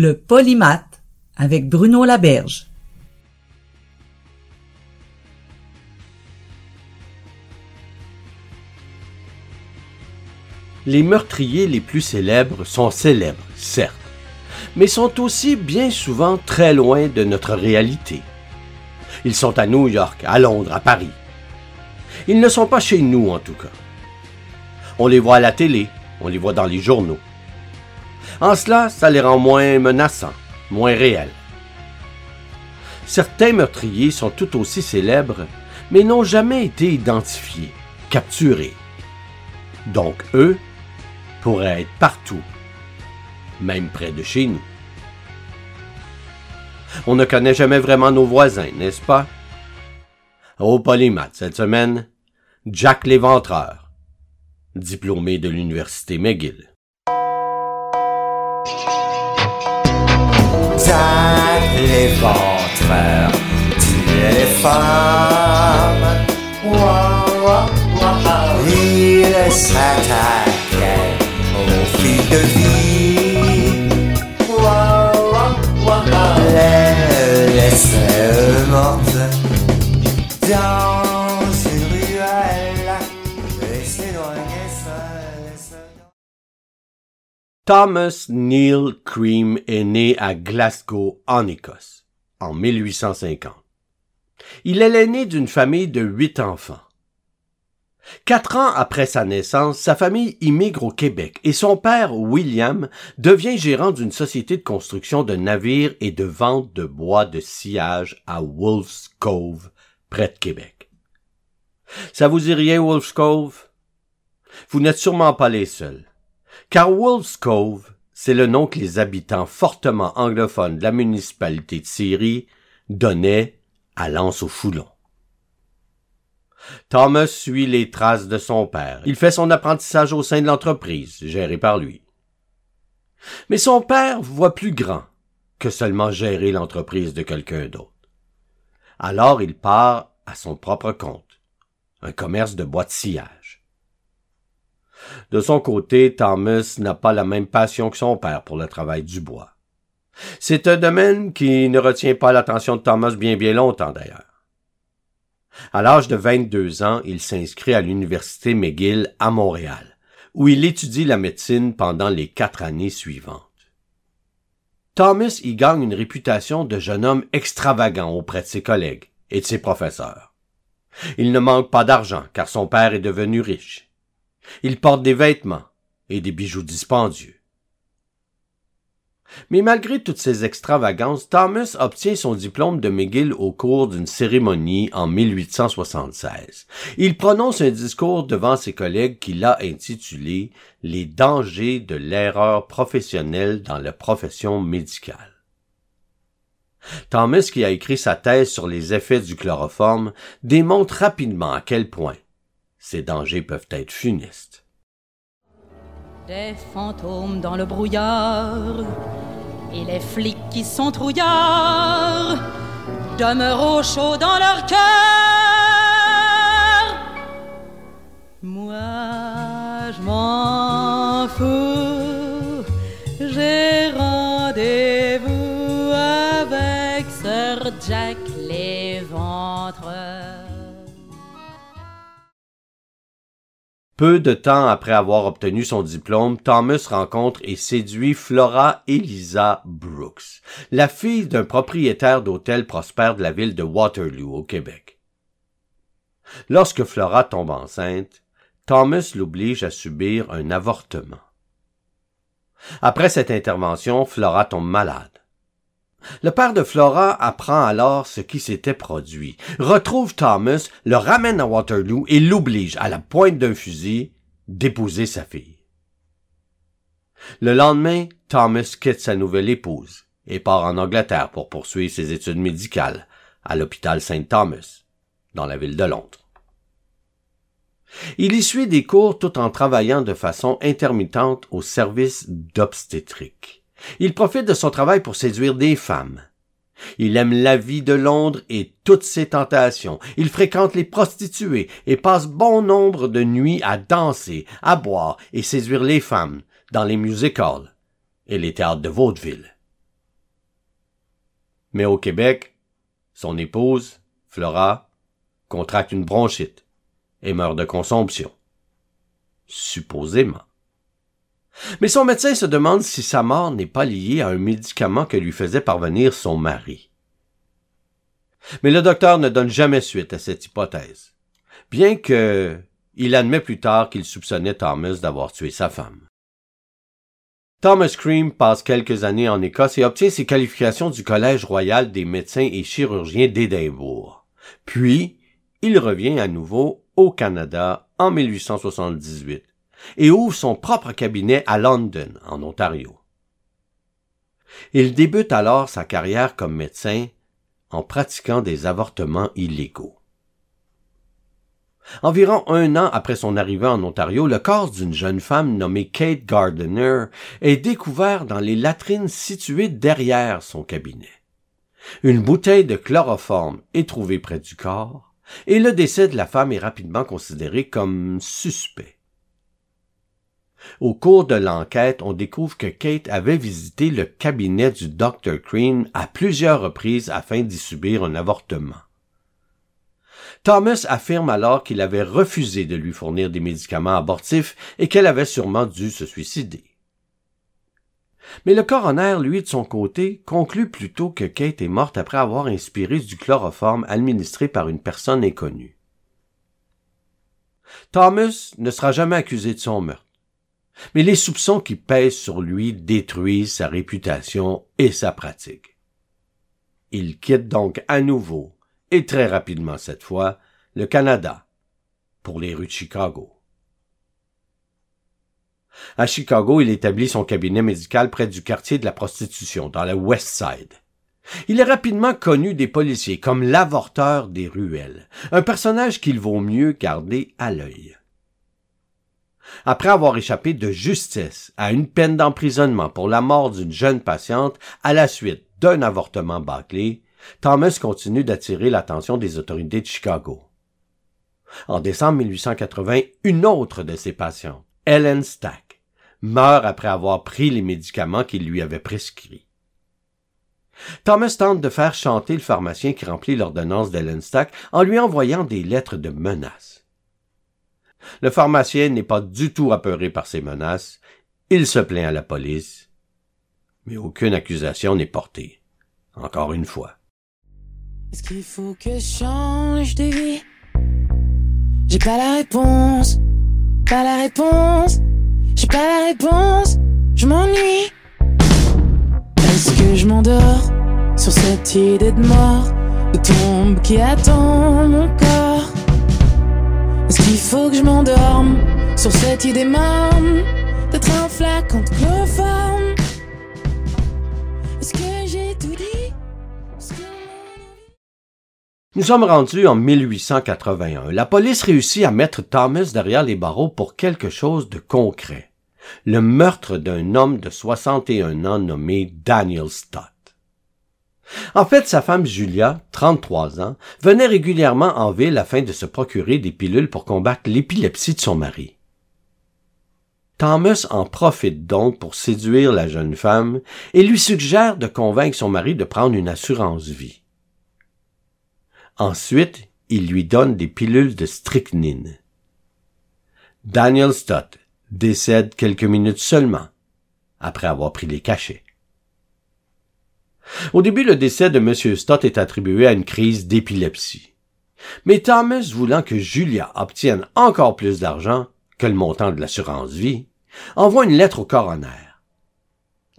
Le polymath avec Bruno Laberge. Les meurtriers les plus célèbres sont célèbres, certes, mais sont aussi bien souvent très loin de notre réalité. Ils sont à New York, à Londres, à Paris. Ils ne sont pas chez nous en tout cas. On les voit à la télé, on les voit dans les journaux. En cela, ça les rend moins menaçants, moins réels. Certains meurtriers sont tout aussi célèbres, mais n'ont jamais été identifiés, capturés. Donc eux pourraient être partout, même près de chez nous. On ne connaît jamais vraiment nos voisins, n'est-ce pas? Au polymath cette semaine, Jack l'Éventreur, diplômé de l'Université McGill. Jack l'éventreur tuait les femmes. Ouah, ouah, ouah. Il s'attaquait au fil de vie. Thomas Neil Cream est né à Glasgow, en Écosse, en 1850. Il est l'aîné d'une famille de huit enfants. Quatre ans après sa naissance, sa famille immigre au Québec et son père, William, devient gérant d'une société de construction de navires et de vente de bois de sciage à Wolf's Cove, près de Québec. Ça vous dit rien, Wolf's Cove? Vous n'êtes sûrement pas les seuls. Car Wolf's Cove, c'est le nom que les habitants fortement anglophones de la municipalité de Syrie donnaient à l'anse au foulon. Thomas suit les traces de son père. Il fait son apprentissage au sein de l'entreprise, gérée par lui. Mais son père voit plus grand que seulement gérer l'entreprise de quelqu'un d'autre. Alors il part à son propre compte, un commerce de sillage. De son côté, Thomas n'a pas la même passion que son père pour le travail du bois. C'est un domaine qui ne retient pas l'attention de Thomas bien bien longtemps d'ailleurs. À l'âge de 22 ans, il s'inscrit à l'université McGill à Montréal, où il étudie la médecine pendant les quatre années suivantes. Thomas y gagne une réputation de jeune homme extravagant auprès de ses collègues et de ses professeurs. Il ne manque pas d'argent car son père est devenu riche. Il porte des vêtements et des bijoux dispendieux. Mais malgré toutes ces extravagances, Thomas obtient son diplôme de McGill au cours d'une cérémonie en 1876. Il prononce un discours devant ses collègues qu'il a intitulé Les dangers de l'erreur professionnelle dans la profession médicale. Thomas, qui a écrit sa thèse sur les effets du chloroforme, démontre rapidement à quel point ces dangers peuvent être funestes. Des fantômes dans le brouillard et les flics qui sont trouillards demeurent au chaud dans leur cœur. Moi, je m'en fous, Peu de temps après avoir obtenu son diplôme, Thomas rencontre et séduit Flora Elisa Brooks, la fille d'un propriétaire d'hôtel prospère de la ville de Waterloo au Québec. Lorsque Flora tombe enceinte, Thomas l'oblige à subir un avortement. Après cette intervention, Flora tombe malade. Le père de Flora apprend alors ce qui s'était produit, retrouve Thomas, le ramène à Waterloo et l'oblige, à la pointe d'un fusil, d'épouser sa fille. Le lendemain, Thomas quitte sa nouvelle épouse et part en Angleterre pour poursuivre ses études médicales à l'hôpital Saint Thomas, dans la ville de Londres. Il y suit des cours tout en travaillant de façon intermittente au service d'obstétrique. Il profite de son travail pour séduire des femmes. Il aime la vie de Londres et toutes ses tentations. Il fréquente les prostituées et passe bon nombre de nuits à danser, à boire et séduire les femmes dans les music halls et les théâtres de vaudeville. Mais au Québec, son épouse, Flora, contracte une bronchite et meurt de consomption. Supposément. Mais son médecin se demande si sa mort n'est pas liée à un médicament que lui faisait parvenir son mari. Mais le docteur ne donne jamais suite à cette hypothèse, bien que il admet plus tard qu'il soupçonnait Thomas d'avoir tué sa femme. Thomas Cream passe quelques années en Écosse et obtient ses qualifications du Collège royal des médecins et chirurgiens d'Édimbourg. Puis, il revient à nouveau au Canada en 1878 et ouvre son propre cabinet à London, en Ontario. Il débute alors sa carrière comme médecin en pratiquant des avortements illégaux. Environ un an après son arrivée en Ontario, le corps d'une jeune femme nommée Kate Gardiner est découvert dans les latrines situées derrière son cabinet. Une bouteille de chloroforme est trouvée près du corps, et le décès de la femme est rapidement considéré comme suspect. Au cours de l'enquête, on découvre que Kate avait visité le cabinet du Dr. Crean à plusieurs reprises afin d'y subir un avortement. Thomas affirme alors qu'il avait refusé de lui fournir des médicaments abortifs et qu'elle avait sûrement dû se suicider. Mais le coroner, lui, de son côté, conclut plutôt que Kate est morte après avoir inspiré du chloroforme administré par une personne inconnue. Thomas ne sera jamais accusé de son meurtre. Mais les soupçons qui pèsent sur lui détruisent sa réputation et sa pratique. Il quitte donc à nouveau, et très rapidement cette fois, le Canada, pour les rues de Chicago. À Chicago, il établit son cabinet médical près du quartier de la prostitution, dans le West Side. Il est rapidement connu des policiers comme l'avorteur des ruelles, un personnage qu'il vaut mieux garder à l'œil. Après avoir échappé de justesse à une peine d'emprisonnement pour la mort d'une jeune patiente à la suite d'un avortement bâclé, Thomas continue d'attirer l'attention des autorités de Chicago. En décembre 1880, une autre de ses patientes, Ellen Stack, meurt après avoir pris les médicaments qu'il lui avait prescrits. Thomas tente de faire chanter le pharmacien qui remplit l'ordonnance d'Ellen Stack en lui envoyant des lettres de menaces. Le pharmacien n'est pas du tout apeuré par ces menaces. Il se plaint à la police. Mais aucune accusation n'est portée. Encore une fois. Est-ce qu'il faut que je change de vie? J'ai pas la réponse. Pas la réponse. J'ai pas la réponse. Je m'ennuie. Est-ce que je m'endors sur cette idée de mort, de tombe qui attend mon corps? Nous sommes rendus en 1881. La police réussit à mettre Thomas derrière les barreaux pour quelque chose de concret. Le meurtre d'un homme de 61 ans nommé Daniel Stott. En fait, sa femme Julia, 33 ans, venait régulièrement en ville afin de se procurer des pilules pour combattre l'épilepsie de son mari. Thomas en profite donc pour séduire la jeune femme et lui suggère de convaincre son mari de prendre une assurance vie. Ensuite, il lui donne des pilules de strychnine. Daniel Stott décède quelques minutes seulement après avoir pris les cachets. Au début, le décès de M. Stott est attribué à une crise d'épilepsie. Mais Thomas, voulant que Julia obtienne encore plus d'argent que le montant de l'assurance vie, envoie une lettre au coroner.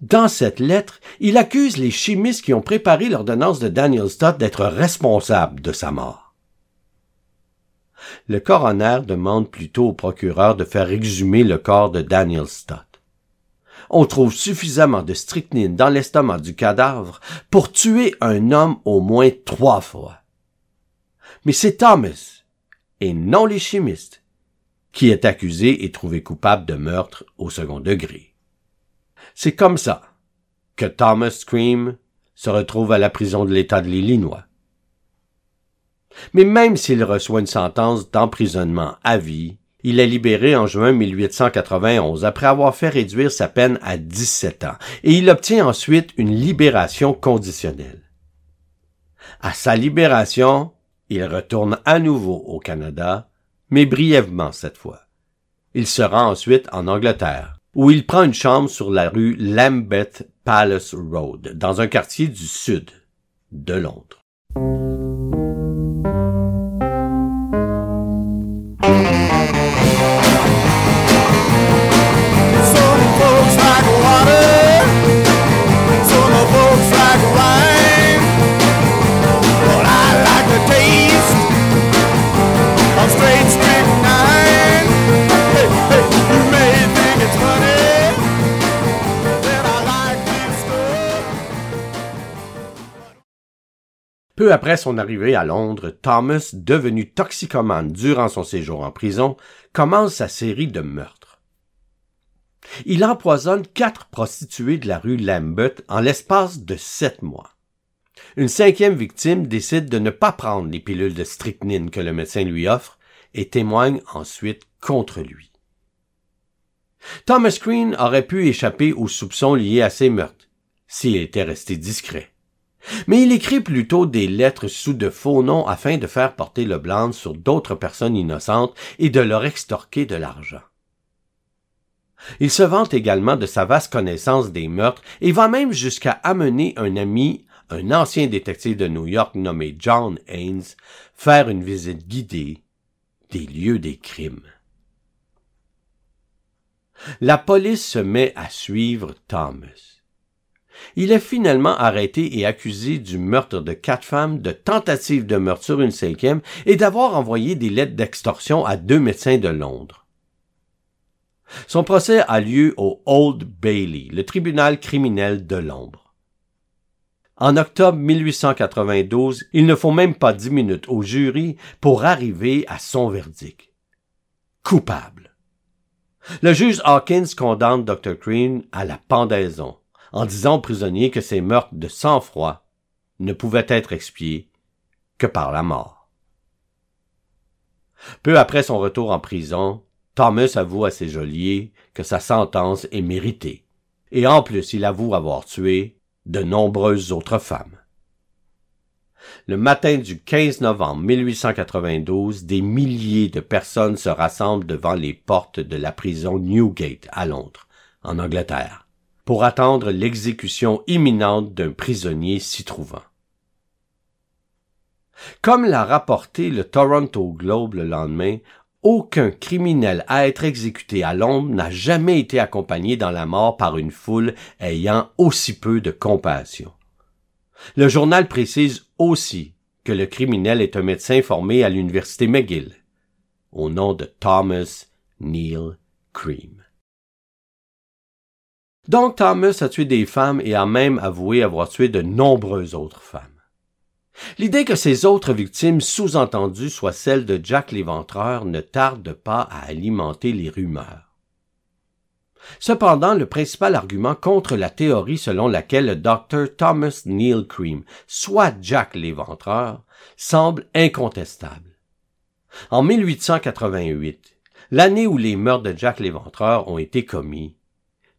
Dans cette lettre, il accuse les chimistes qui ont préparé l'ordonnance de Daniel Stott d'être responsables de sa mort. Le coroner demande plutôt au procureur de faire exhumer le corps de Daniel Stott. On trouve suffisamment de strychnine dans l'estomac du cadavre pour tuer un homme au moins trois fois. Mais c'est Thomas, et non les chimistes, qui est accusé et trouvé coupable de meurtre au second degré. C'est comme ça que Thomas Scream se retrouve à la prison de l'État de l'Illinois. Mais même s'il reçoit une sentence d'emprisonnement à vie, il est libéré en juin 1891 après avoir fait réduire sa peine à 17 ans et il obtient ensuite une libération conditionnelle. À sa libération, il retourne à nouveau au Canada, mais brièvement cette fois. Il se rend ensuite en Angleterre, où il prend une chambre sur la rue Lambeth Palace Road, dans un quartier du sud de Londres. Peu après son arrivée à Londres, Thomas, devenu toxicomane durant son séjour en prison, commence sa série de meurtres. Il empoisonne quatre prostituées de la rue Lambeth en l'espace de sept mois. Une cinquième victime décide de ne pas prendre les pilules de strychnine que le médecin lui offre et témoigne ensuite contre lui. Thomas Green aurait pu échapper aux soupçons liés à ces meurtres s'il était resté discret. Mais il écrit plutôt des lettres sous de faux noms afin de faire porter le blanc sur d'autres personnes innocentes et de leur extorquer de l'argent. Il se vante également de sa vaste connaissance des meurtres et va même jusqu'à amener un ami, un ancien détective de New York nommé John Haynes, faire une visite guidée des lieux des crimes. La police se met à suivre Thomas. Il est finalement arrêté et accusé du meurtre de quatre femmes, de tentative de meurtre sur une cinquième et d'avoir envoyé des lettres d'extorsion à deux médecins de Londres. Son procès a lieu au Old Bailey, le tribunal criminel de l'ombre. En octobre 1892, il ne faut même pas dix minutes au jury pour arriver à son verdict. Coupable. Le juge Hawkins condamne Dr. Green à la pendaison, en disant aux prisonniers que ces meurtres de sang-froid ne pouvaient être expiés que par la mort. Peu après son retour en prison, Thomas avoue à ses geôliers que sa sentence est méritée, et en plus il avoue avoir tué de nombreuses autres femmes. Le matin du 15 novembre 1892, des milliers de personnes se rassemblent devant les portes de la prison Newgate à Londres, en Angleterre, pour attendre l'exécution imminente d'un prisonnier s'y trouvant. Comme l'a rapporté le Toronto Globe le lendemain, aucun criminel à être exécuté à Londres n'a jamais été accompagné dans la mort par une foule ayant aussi peu de compassion. Le journal précise aussi que le criminel est un médecin formé à l'université McGill, au nom de Thomas Neil Cream. Donc Thomas a tué des femmes et a même avoué avoir tué de nombreuses autres femmes. L'idée que ces autres victimes sous-entendues soient celles de Jack l'Éventreur ne tarde pas à alimenter les rumeurs. Cependant, le principal argument contre la théorie selon laquelle le docteur Thomas Neil Cream soit Jack l'Éventreur semble incontestable. En 1888, l'année où les meurtres de Jack l'Éventreur ont été commis,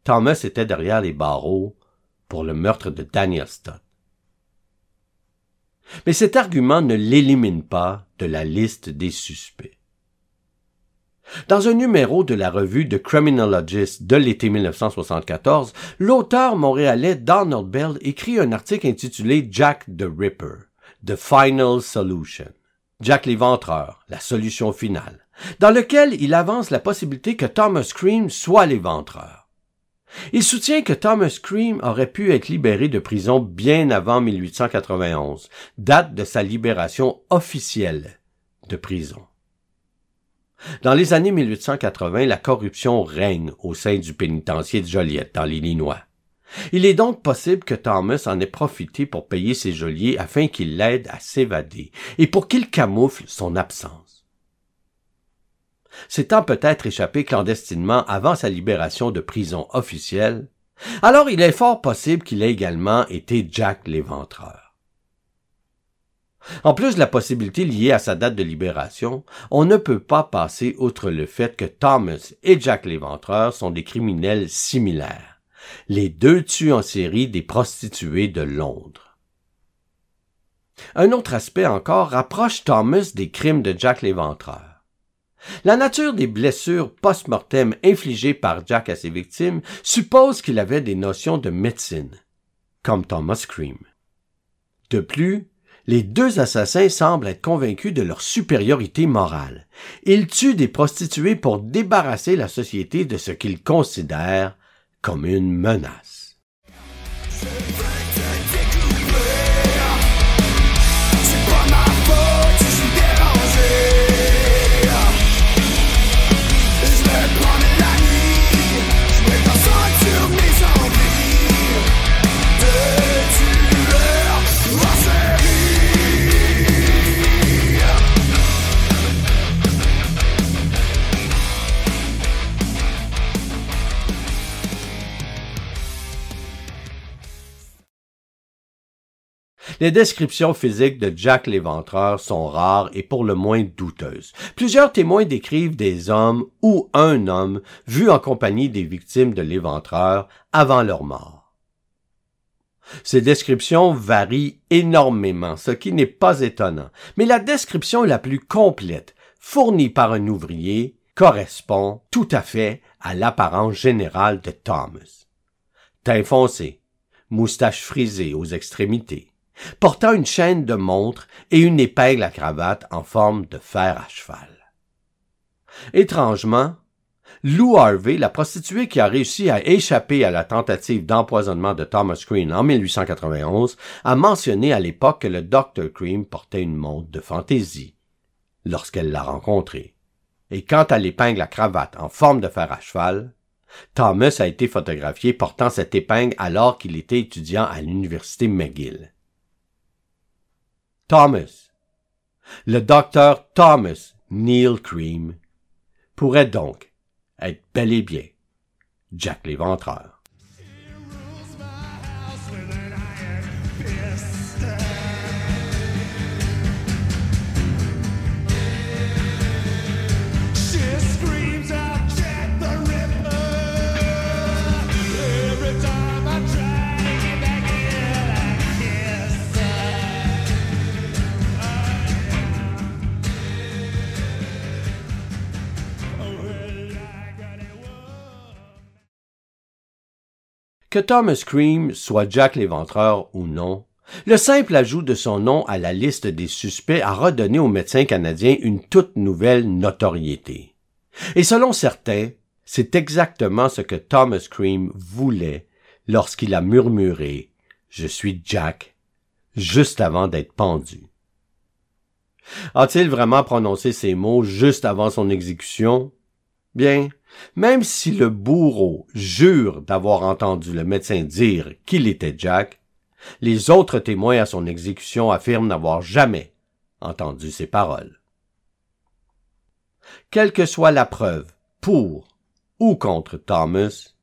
Thomas était derrière les barreaux pour le meurtre de Daniel Stott. Mais cet argument ne l'élimine pas de la liste des suspects. Dans un numéro de la revue The Criminologist de l'été 1974, l'auteur montréalais Donald Bell écrit un article intitulé Jack the Ripper, The Final Solution. Jack l'éventreur, la solution finale, dans lequel il avance la possibilité que Thomas Cream soit l'éventreur. Il soutient que Thomas Cream aurait pu être libéré de prison bien avant 1891, date de sa libération officielle de prison. Dans les années 1880, la corruption règne au sein du pénitencier de Joliette, dans l'Illinois. Il est donc possible que Thomas en ait profité pour payer ses geôliers afin qu'il l'aide à s'évader et pour qu'il camoufle son absence. S'étant peut-être échappé clandestinement avant sa libération de prison officielle, alors il est fort possible qu'il ait également été Jack l'éventreur. En plus de la possibilité liée à sa date de libération, on ne peut pas passer outre le fait que Thomas et Jack l'éventreur sont des criminels similaires. Les deux tuent en série des prostituées de Londres. Un autre aspect encore rapproche Thomas des crimes de Jack l'éventreur. La nature des blessures post-mortem infligées par Jack à ses victimes suppose qu'il avait des notions de médecine, comme Thomas Cream. De plus, les deux assassins semblent être convaincus de leur supériorité morale. Ils tuent des prostituées pour débarrasser la société de ce qu'ils considèrent comme une menace. Les descriptions physiques de Jack l'éventreur sont rares et pour le moins douteuses. Plusieurs témoins décrivent des hommes ou un homme vus en compagnie des victimes de l'éventreur avant leur mort. Ces descriptions varient énormément, ce qui n'est pas étonnant, mais la description la plus complète, fournie par un ouvrier, correspond tout à fait à l'apparence générale de Thomas. Teint foncé, moustache frisée aux extrémités, portant une chaîne de montre et une épingle à cravate en forme de fer à cheval. Étrangement, Lou Harvey, la prostituée qui a réussi à échapper à la tentative d'empoisonnement de Thomas Cream en 1891, a mentionné à l'époque que le Dr. Cream portait une montre de fantaisie lorsqu'elle l'a rencontré. Et quant à l'épingle à cravate en forme de fer à cheval, Thomas a été photographié portant cette épingle alors qu'il était étudiant à l'université McGill. Thomas. Le docteur Thomas Neil Cream pourrait donc être bel et bien Jack l'éventreur. Que Thomas Cream soit Jack l'éventreur ou non, le simple ajout de son nom à la liste des suspects a redonné au médecin canadien une toute nouvelle notoriété. Et selon certains, c'est exactement ce que Thomas Cream voulait lorsqu'il a murmuré Je suis Jack juste avant d'être pendu. A-t-il vraiment prononcé ces mots juste avant son exécution? Bien, même si le bourreau jure d'avoir entendu le médecin dire qu'il était Jack, les autres témoins à son exécution affirment n'avoir jamais entendu ces paroles. Quelle que soit la preuve, pour ou contre Thomas,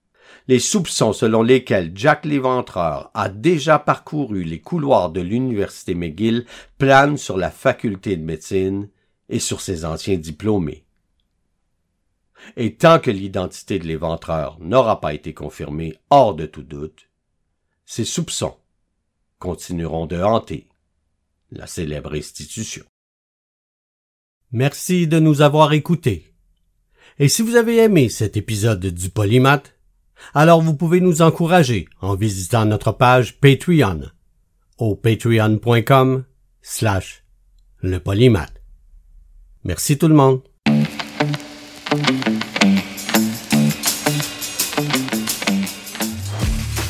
les soupçons selon lesquels Jack l'éventreur a déjà parcouru les couloirs de l'université McGill planent sur la faculté de médecine et sur ses anciens diplômés. Et tant que l'identité de l'éventreur n'aura pas été confirmée hors de tout doute, ses soupçons continueront de hanter la célèbre institution. Merci de nous avoir écoutés. Et si vous avez aimé cet épisode du Polymath, alors vous pouvez nous encourager en visitant notre page Patreon au patreon.com slash le polymath. Merci tout le monde.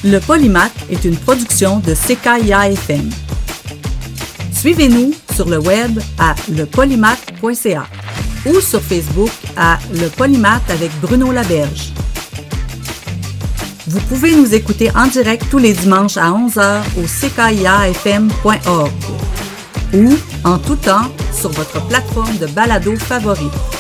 Le Polymath est une production de CKIA FM. Suivez-nous sur le web à lepolymath.ca ou sur Facebook à Le Polymath avec Bruno Laberge. Vous pouvez nous écouter en direct tous les dimanches à 11h au ckiafm.org ou en tout temps sur votre plateforme de balado favorite.